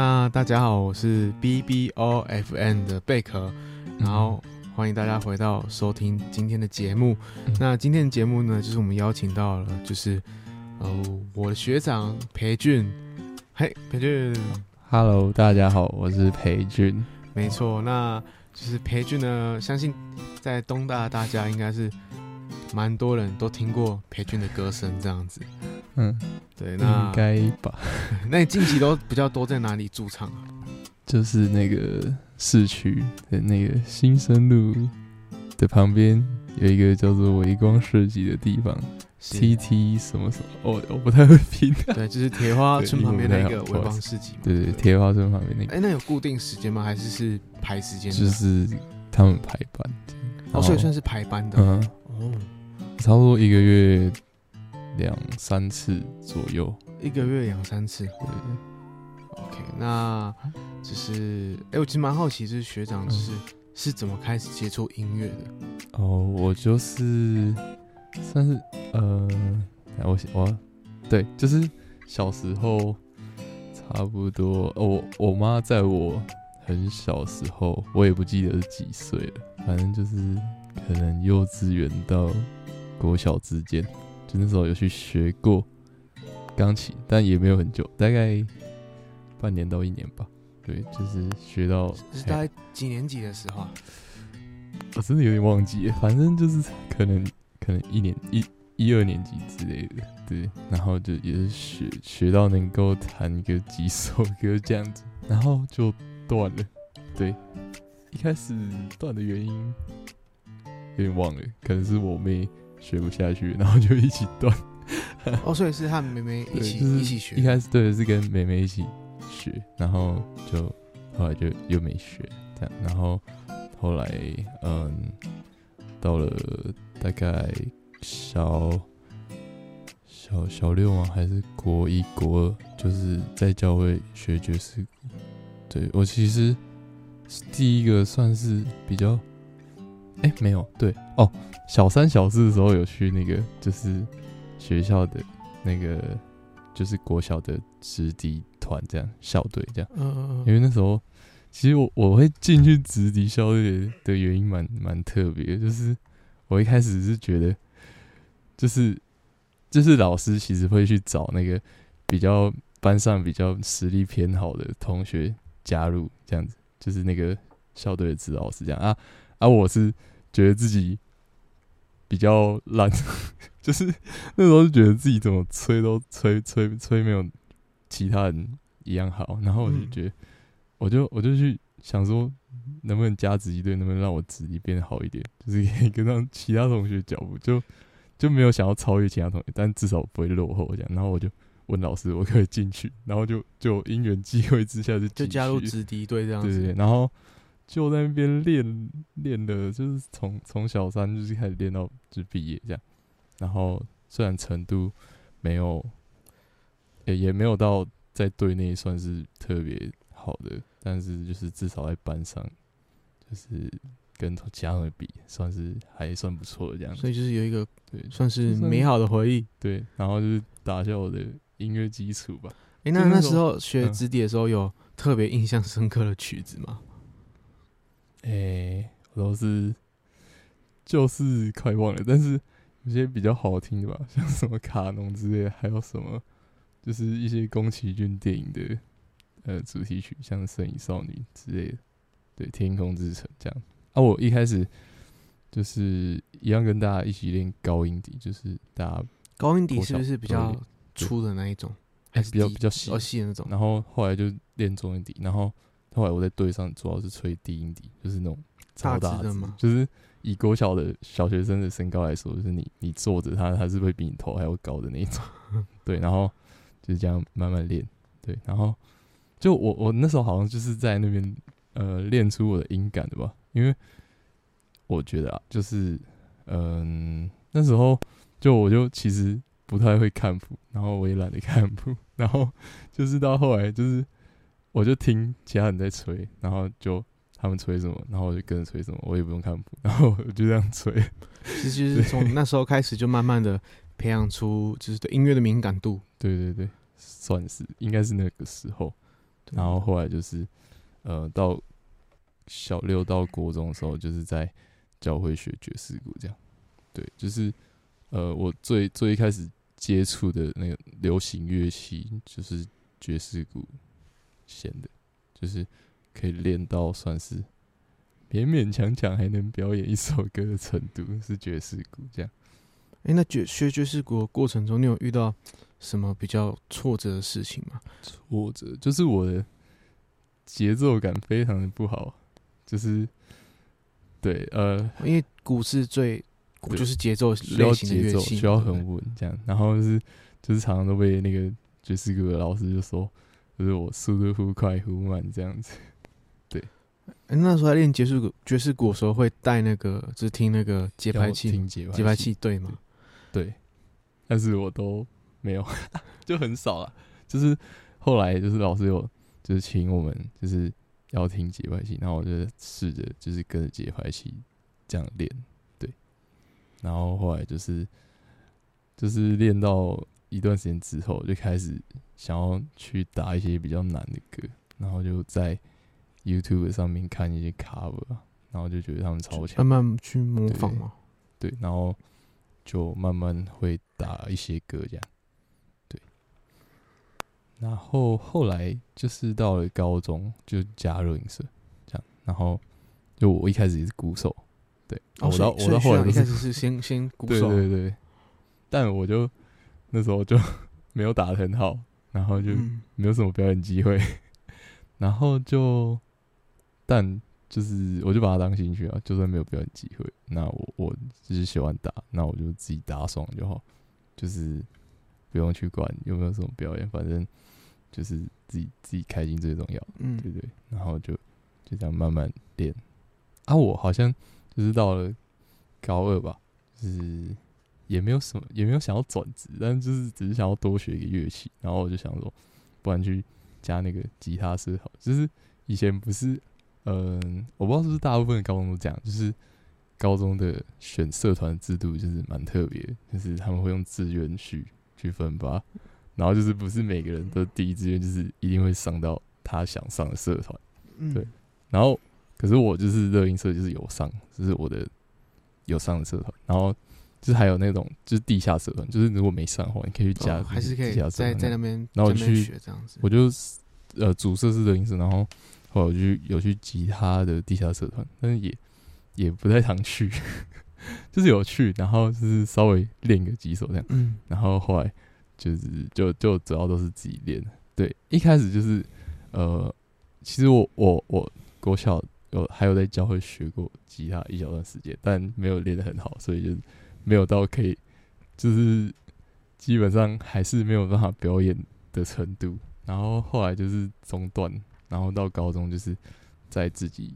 那大家好，我是 B B O F N 的贝壳，然后欢迎大家回到收听今天的节目。那今天的节目呢，就是我们邀请到了，就是呃我的学长裴俊。嘿，裴俊，Hello，大家好，我是裴俊。没错，那就是裴俊呢，相信在东大大家应该是蛮多人都听过裴俊的歌声这样子。嗯，对，那应该吧？那你近期都比较多在哪里驻唱啊？就是那个市区的那个新生路的旁边有一个叫做微光设计的地方，T T 什么什么，哦，我不太会拼。对，就是铁花村旁边那个微光市集。对对，铁花村旁边那个。哎，那有固定时间吗？还是是排时间？就是他们排班。哦，所以算是排班的。嗯。哦。差不多一个月。两三次左右，一个月两三次。对，OK，那只是，哎、欸，我其实蛮好奇，就是学长就是、嗯、是怎么开始接触音乐的？哦，我就是算是，呃，我我，对，就是小时候差不多，哦、我我妈在我很小时候，我也不记得是几岁了，反正就是可能幼稚园到国小之间。就那时候有去学过钢琴，但也没有很久，大概半年到一年吧。对，就是学到是大概几年级的时候？我真的有点忘记，反正就是可能可能一年一一二年级之类的。对，然后就也是学学到能够弹个几首歌这样子，然后就断了。对，一开始断的原因有点忘了，可能是我妹。学不下去，然后就一起断。哦，所以是和妹妹一起、就是、一起学。一开始对，是跟妹妹一起学，然后就后来就又没学这样。然后后来嗯，到了大概小小小六吗？还是国一国二？就是在教会学爵士鼓。对，我其实是第一个算是比较。哎、欸，没有，对哦，小三小四的时候有去那个，就是学校的那个，就是国小的直笛团这样校队这样。嗯嗯嗯。因为那时候，其实我我会进去直笛校队的原因蛮蛮特别，就是我一开始是觉得，就是就是老师其实会去找那个比较班上比较实力偏好的同学加入这样子，就是那个校队的指导是这样啊。啊，我是觉得自己比较烂，就是那时候就觉得自己怎么吹都吹吹吹没有其他人一样好，然后我就觉得，我就我就去想说，能不能加子一队，能不能让我子一变得好一点，就是可以跟上其他同学脚步，就就没有想要超越其他同学，但至少不会落后这样。然后我就问老师，我可以进去，然后就就因缘际会之下就就加入子弟队这样子，对对对，然后。就在那边练练的，就是从从小三就是开始练到就毕业这样，然后虽然成都没有，也也没有到在队内算是特别好的，但是就是至少在班上，就是跟其他人比，算是还算不错的这样。所以就是有一个对，算是美好的回忆。对，然后就是打下我的音乐基础吧。诶，那那时候学直笛的时候，有特别印象深刻的曲子吗？哎、欸，我都是就是快忘了，但是有些比较好听的吧，像什么卡农之类的，还有什么就是一些宫崎骏电影的呃主题曲，像《神隐少女》之类的，对，《天空之城》这样。啊，我一开始就是一样跟大家一起练高音底，就是大家高音底是不是比较粗的那一种，还是比较比较细细的那种？然后后来就练中音底，然后。后来我在队上主要是吹低音笛，就是那种超大的嘛，就是以国小的小学生的身高来说，就是你你坐着他，他是会比你头还要高的那种。对，然后就是这样慢慢练。对，然后就我我那时候好像就是在那边呃练出我的音感的吧，因为我觉得啊，就是嗯、呃、那时候就我就其实不太会看谱，然后我也懒得看谱，然后就是到后来就是。我就听其他人在吹，然后就他们吹什么，然后我就跟着吹什么，我也不用看谱，然后我就这样吹。其实就是从那时候开始，就慢慢的培养出就是对音乐的敏感度。对对对，算是应该是那个时候。然后后来就是呃到小六到国中的时候，就是在教会学爵士鼓这样。对，就是呃我最最一开始接触的那个流行乐器就是爵士鼓弦的，就是可以练到算是勉勉强强还能表演一首歌的程度，是爵士鼓这样。哎、欸，那爵学爵士鼓的过程中，你有遇到什么比较挫折的事情吗？挫折就是我的节奏感非常的不好，就是对呃，因为鼓是最鼓就是节奏需要节奏需要很稳这样，然后就是就是常常都被那个爵士鼓的老师就说，就是我速度忽快忽慢这样子。对，欸、那时候在练爵士鼓爵士鼓的时候会带那个，就是听那个节拍器，节拍器对吗？对，但是我都没有，就很少了。就是后来就是老师有就是请我们就是要听节拍器，然后我就试着就是跟着节拍器这样练，对。然后后来就是就是练到一段时间之后，就开始想要去打一些比较难的歌，然后就在 YouTube 上面看一些 cover，然后就觉得他们超强，慢慢去模仿嘛。对，然后。就慢慢会打一些歌这样，对。然后后来就是到了高中就加入影社这样，然后就我一开始也是鼓手，对。哦、我到我到后来一开始是先先鼓手，对对对。但我就那时候就 没有打得很好，然后就没有什么表演机会，嗯、然后就但。就是，我就把它当兴趣啊，就算没有表演机会，那我我就是喜欢打，那我就自己打爽就好，就是不用去管有没有什么表演，反正就是自己自己开心最重要，嗯，对，对对，然后就就这样慢慢练。啊，我好像就是到了高二吧，就是也没有什么，也没有想要转职，但是就是只是想要多学一个乐器，然后我就想说，不然去加那个吉他社好，就是以前不是。嗯，我不知道是不是大部分的高中都这样，就是高中的选社团制度就是蛮特别，就是他们会用志愿序去分发，然后就是不是每个人都第一志愿就是一定会上到他想上的社团，嗯，对。然后可是我就是热音社就是有上，就是我的有上的社团，然后就是还有那种就是地下社团，就是如果没上的话，你可以去加，还是可以在在那边，然后我去学这样子，我就呃主设是热音社，然后。后来我就有去吉他的地下社团，但是也也不太常去，就是有去，然后就是稍微练个几首这样。嗯，然后后来就是就就主要都是自己练。对，一开始就是呃，其实我我我国小有还有在教会学过吉他一小段时间，但没有练得很好，所以就没有到可以就是基本上还是没有办法表演的程度。然后后来就是中断。然后到高中就是在自己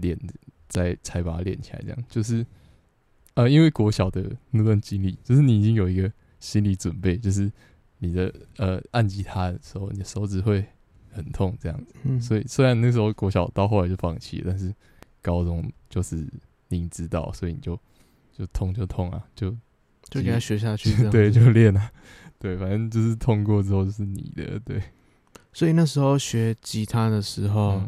练，再才把它练起来。这样就是呃，因为国小的那段经历，就是你已经有一个心理准备，就是你的呃按吉他的时候，你的手指会很痛这样子。嗯。所以虽然那时候国小到后来就放弃了，但是高中就是你知道，所以你就就痛就痛啊，就就给他学下去。对，就练啊。对，反正就是痛过之后就是你的，对。所以那时候学吉他的时候，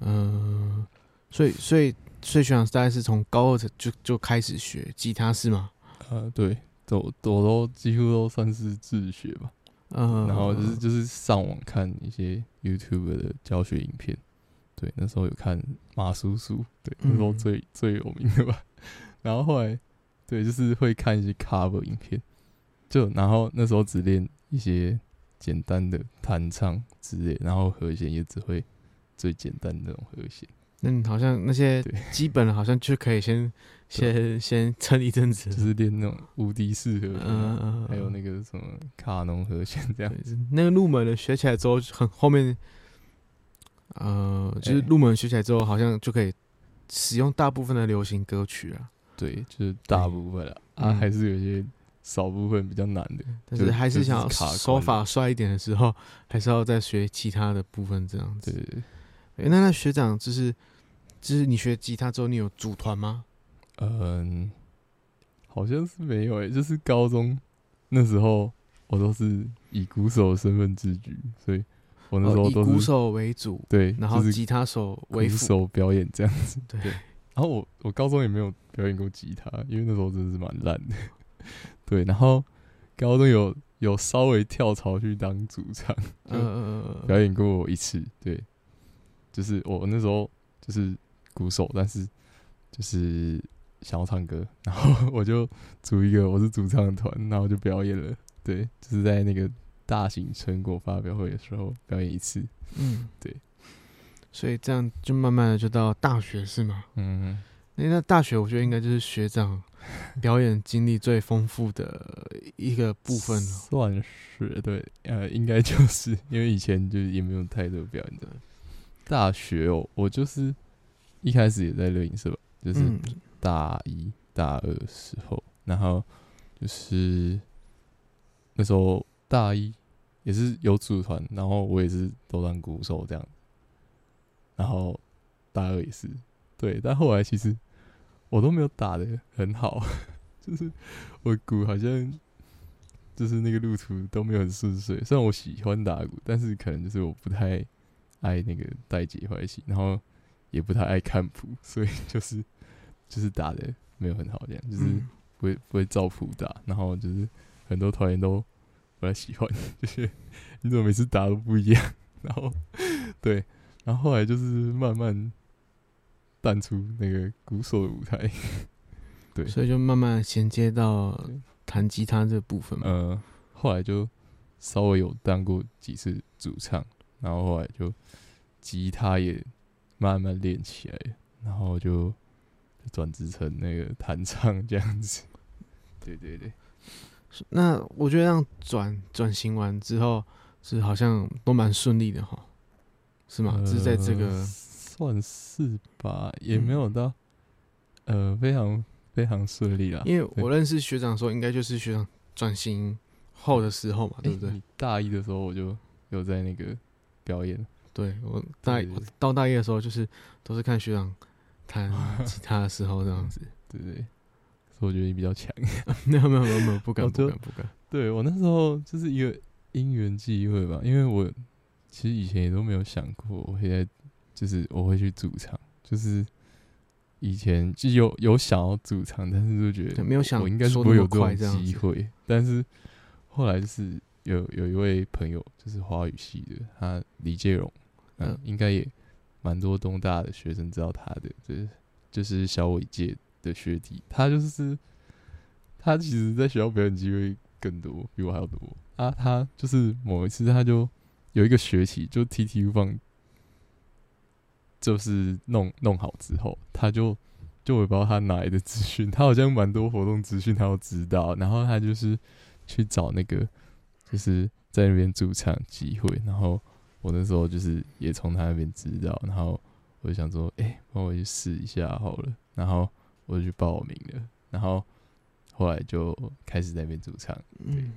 嗯，呃、所以所以所以学长大概是从高二就就开始学吉他是吗？呃，对，都我都几乎都算是自学吧。嗯，然后就是就是上网看一些 YouTube 的教学影片。对，那时候有看马叔叔，对，那时候最、嗯、最有名的吧。然后后来，对，就是会看一些 cover 影片，就然后那时候只练一些。简单的弹唱之类，然后和弦也只会最简单的那种和弦。嗯，好像那些基本的，好像就可以先 先先撑一阵子，就是练那种无敌式和弦，嗯嗯，还有那个什么卡农和弦这样子。那个入门的学起来之后，很后面，呃，就是入门学起来之后，好像就可以使用大部分的流行歌曲啊。对，就是大部分了啊，还是有些。少部分比较难的，但是还是想要手法帅一点的时候，还是要再学其他的部分这样子。对，对，对，那那学长就是，就是你学吉他之后，你有组团吗？嗯，好像是没有诶、欸，就是高中那时候，我都是以鼓手的身份自居，所以我那时候都以鼓手为主，对，然后吉他手为鼓手表演这样子，对。然后我我高中也没有表演过吉他，因为那时候真的是蛮烂的，对。然后高中有有稍微跳槽去当主唱，嗯，表演过一次，对，就是我那时候就是鼓手，但是就是想要唱歌，然后 我就组一个我是主唱的团，然后就表演了，对，就是在那个大型成果发表会的时候表演一次，嗯，对。所以这样就慢慢的就到大学是吗？嗯，那那大学我觉得应该就是学长 表演经历最丰富的一个部分了。算是对，呃，应该就是因为以前就也没有太多表演的。大学哦，我就是一开始也在录音社，就是大一大二的时候，然后就是那时候大一也是有组团，然后我也是都当鼓手这样。然后大二也是，对，但后来其实我都没有打的很好，就是我鼓好像就是那个路途都没有很顺遂。虽然我喜欢打鼓，但是可能就是我不太爱那个带节拍器，然后也不太爱看谱，所以就是就是打的没有很好，这样就是不会不会照谱打，然后就是很多团员都不太喜欢，就是你怎么每次打都不一样，然后对。然后后来就是慢慢淡出那个鼓手的舞台，对，所以就慢慢衔接到弹吉他这部分嘛。呃，后来就稍微有当过几次主唱，然后后来就吉他也慢慢练起来，然后就转职成那个弹唱这样子。对对对，那我觉得这样转转型完之后，是好像都蛮顺利的哈。是吗？是在这个、呃、算是吧，也没有到、嗯、呃非常非常顺利啦。因为我认识学长的时候，应该就是学长转型后的时候嘛，对不对？欸、大一的时候我就有在那个表演。对，我大一我到大一的时候，就是都是看学长弹 吉他的时候这样子。对，不对，所以我觉得你比较强。没有没有没有没有，不敢不敢不敢。对我那时候就是一个因缘际会吧，因为我。其实以前也都没有想过，我会在就是我会去主场，就是以前就有有想要主场，但是就觉得没有想我应该是不会有这种机会。但是后来就是有有一位朋友，就是华语系的，他李介荣，嗯，应该也蛮多东大的学生知道他的，就是就是小伟届的学弟，他就是他其实在学校表演机会更多，比我还要多啊。他就是某一次他就。有一个学期，就 TTU 放，就是弄弄好之后，他就就我也不知道他哪来的资讯，他好像蛮多活动资讯他都知道，然后他就是去找那个，就是在那边驻唱机会，然后我那时候就是也从他那边知道，然后我就想说，哎、帮我去试一下好了，然后我就去报名了，然后后来就开始在那边驻唱，对，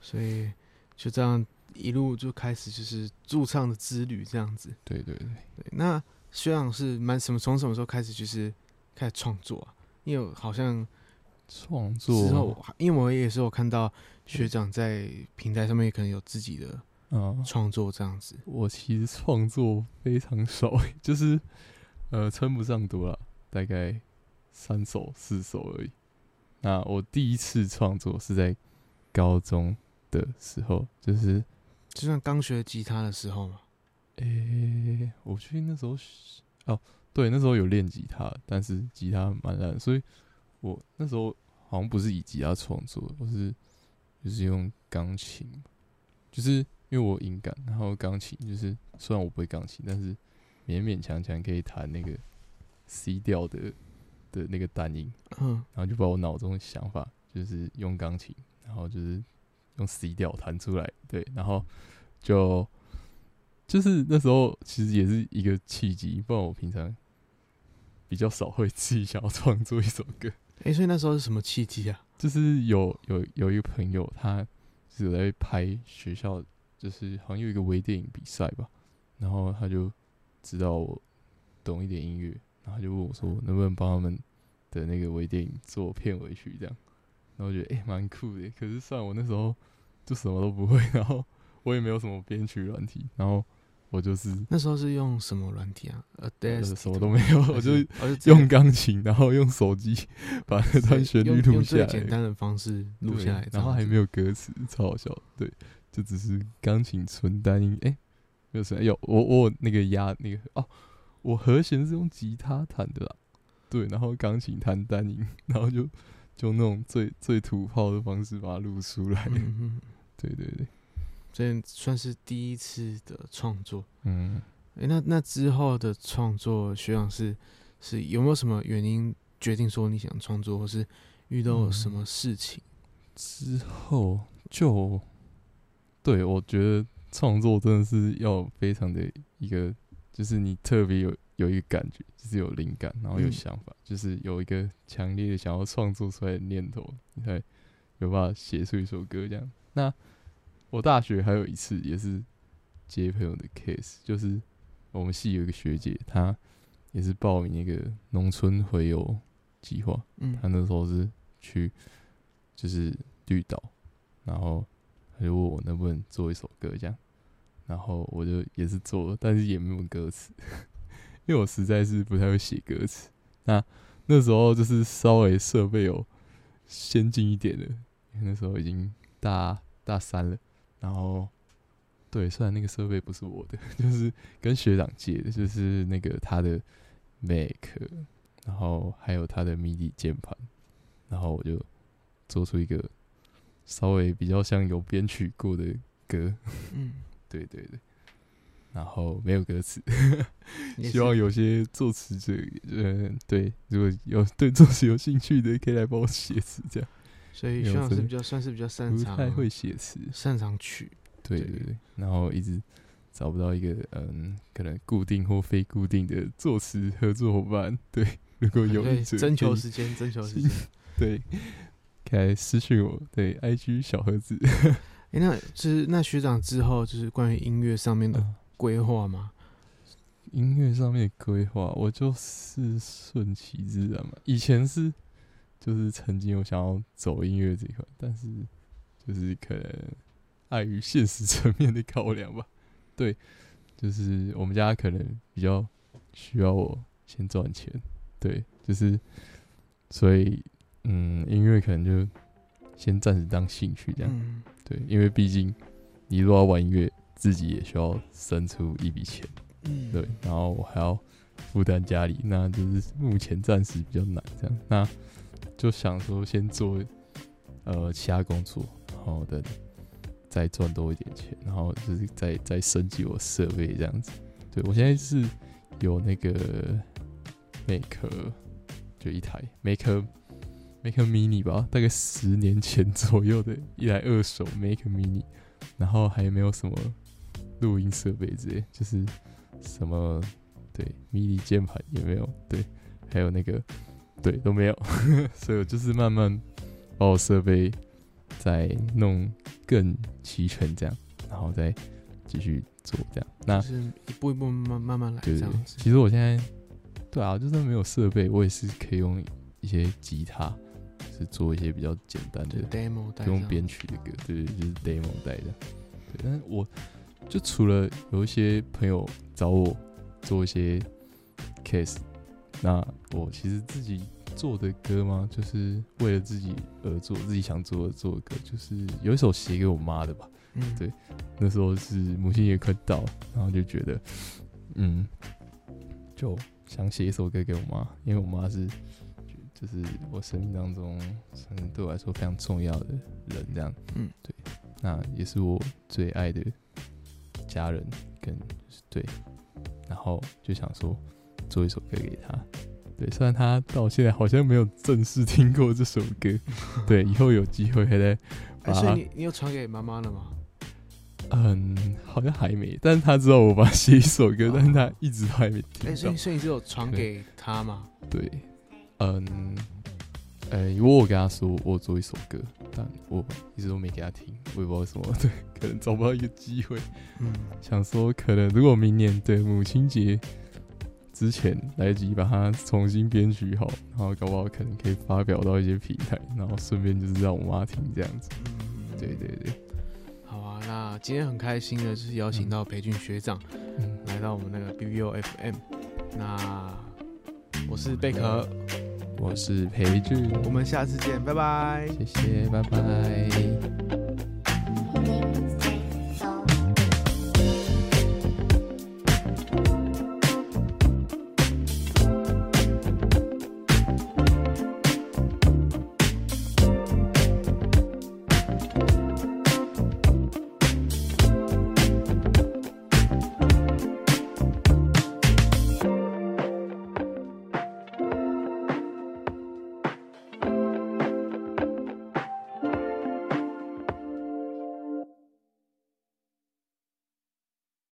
所以就这样。一路就开始就是驻唱的之旅，这样子。对对对，对。那学长是蛮什么？从什么时候开始就是开始创作啊？因为好像创作之后，因为我也是有看到学长在平台上面也可能有自己的创作这样子。我其实创作非常 少，就是呃称不上多了，大概三首四首而已。那我第一次创作是在高中的时候，就是。就像刚学吉他的时候嘛，诶、欸，我去那时候哦，对，那时候有练吉他，但是吉他蛮烂，所以我那时候好像不是以吉他创作，我是就是用钢琴，就是因为我音感，然后钢琴就是虽然我不会钢琴，但是勉勉强强可以弹那个 C 调的的那个单音，嗯，然后就把我脑中的想法就是用钢琴，然后就是。用 C 调弹出来，对，然后就就是那时候其实也是一个契机，不然我平常比较少会自己想要创作一首歌。哎、欸，所以那时候是什么契机啊？就是有有有一个朋友，他是有在拍学校，就是好像有一个微电影比赛吧，然后他就知道我懂一点音乐，然后就问我说能不能帮他们的那个微电影做片尾曲这样。然后我觉得诶蛮、欸、酷的，可是算我那时候就什么都不会，然后我也没有什么编曲软体，然后我就是那时候是用什么软体啊？呃，对，什么都没有，我就用钢琴，然后用手机把那段旋律录下来，简单的方式录下来，然后还没有歌词，超好笑。对，就只是钢琴纯单音，哎、欸，没有声，有我我那个压那个哦，我和弦是用吉他弹的啦，对，然后钢琴弹单音，然后就。就那种最最土炮的方式把它录出来，嗯，对对对，这算是第一次的创作。嗯，哎、欸，那那之后的创作，学长是是有没有什么原因决定说你想创作，或是遇到了什么事情、嗯、之后就对我觉得创作真的是要非常的一个，就是你特别有。有一个感觉，就是有灵感，然后有想法，嗯、就是有一个强烈的想要创作出来的念头，你才有办法写出一首歌这样。那我大学还有一次也是接朋友的 case，就是我们系有一个学姐，她也是报名一个农村回游计划，嗯，她那时候是去就是绿岛，然后她就问我能不能做一首歌这样，然后我就也是做了，但是也没有歌词。因为我实在是不太会写歌词，那那时候就是稍微设备有先进一点的，因为那时候已经大大三了，然后对，虽然那个设备不是我的，就是跟学长借的，就是那个他的 Mac，然后还有他的 MIDI 键盘，然后我就做出一个稍微比较像有编曲过的歌，嗯，对对对。然后没有歌词，希望有些作词者，呃，对，如果有对作词有兴趣的，可以来帮我写词，这样。所以徐老师比较算是比较擅长，不太会写词，擅长曲。对对对，然后一直找不到一个嗯，可能固定或非固定的作词合作伙伴。对，如果有征求时间，征求时间，对，可以私信我，对，IG 小盒子。哎，那就是那学长之后就是关于音乐上面的。规划吗？音乐上面的规划，我就是顺其自然嘛。以前是，就是曾经有想要走音乐这一块，但是就是可能碍于现实层面的考量吧。对，就是我们家可能比较需要我先赚钱。对，就是所以嗯，音乐可能就先暂时当兴趣这样。嗯、对，因为毕竟你如果要玩音乐。自己也需要生出一笔钱，嗯，对，然后我还要负担家里，那就是目前暂时比较难这样，那就想说先做呃其他工作，然后等再赚多一点钱，然后就是再再升级我设备这样子。对，我现在是有那个 Make 就一台 Make Make Mini 吧，大概十年前左右的一台二手 Make Mini，然后还没有什么。录音设备之类，就是什么对，MIDI 键盘也没有，对，还有那个对都没有，所以我就是慢慢把我设备再弄更齐全，这样，然后再继续做这样。那是一步一步慢慢慢来这样其实我现在对啊，就算没有设备，我也是可以用一些吉他，是做一些比较简单的 demo 带，用编曲的歌，对，就是 demo 带的。对，但是我。就除了有一些朋友找我做一些 case，那我其实自己做的歌嘛，就是为了自己而做，自己想做而做的歌，就是有一首写给我妈的吧。嗯，对，那时候是母亲节快到，然后就觉得，嗯，就想写一首歌给我妈，因为我妈是，就是我生命当中，嗯，对我来说非常重要的人，这样。嗯，对，那也是我最爱的。家人跟对，然后就想说做一首歌给他。对，虽然他到现在好像没有正式听过这首歌，对，以后有机会还得把。所以你你有传给妈妈了吗？嗯，好像还没，但是他知道我把写一首歌，但是他一直都还没听到。欸、所以所以你是有传给他吗？对，嗯。呃，如果我跟他说我做一首歌，但我一直都没给他听，我也不知道为什么，对，可能找不到一个机会。嗯，想说可能如果明年对母亲节之前来得及把它重新编曲好，然后搞不好可能可以发表到一些平台，然后顺便就是让我妈听这样子。嗯，对对对。好啊，那今天很开心的就是邀请到培训学长来到我们那个 BBOFM，那我是贝壳。我是裴俊，我们下次见。拜拜，谢谢，拜拜。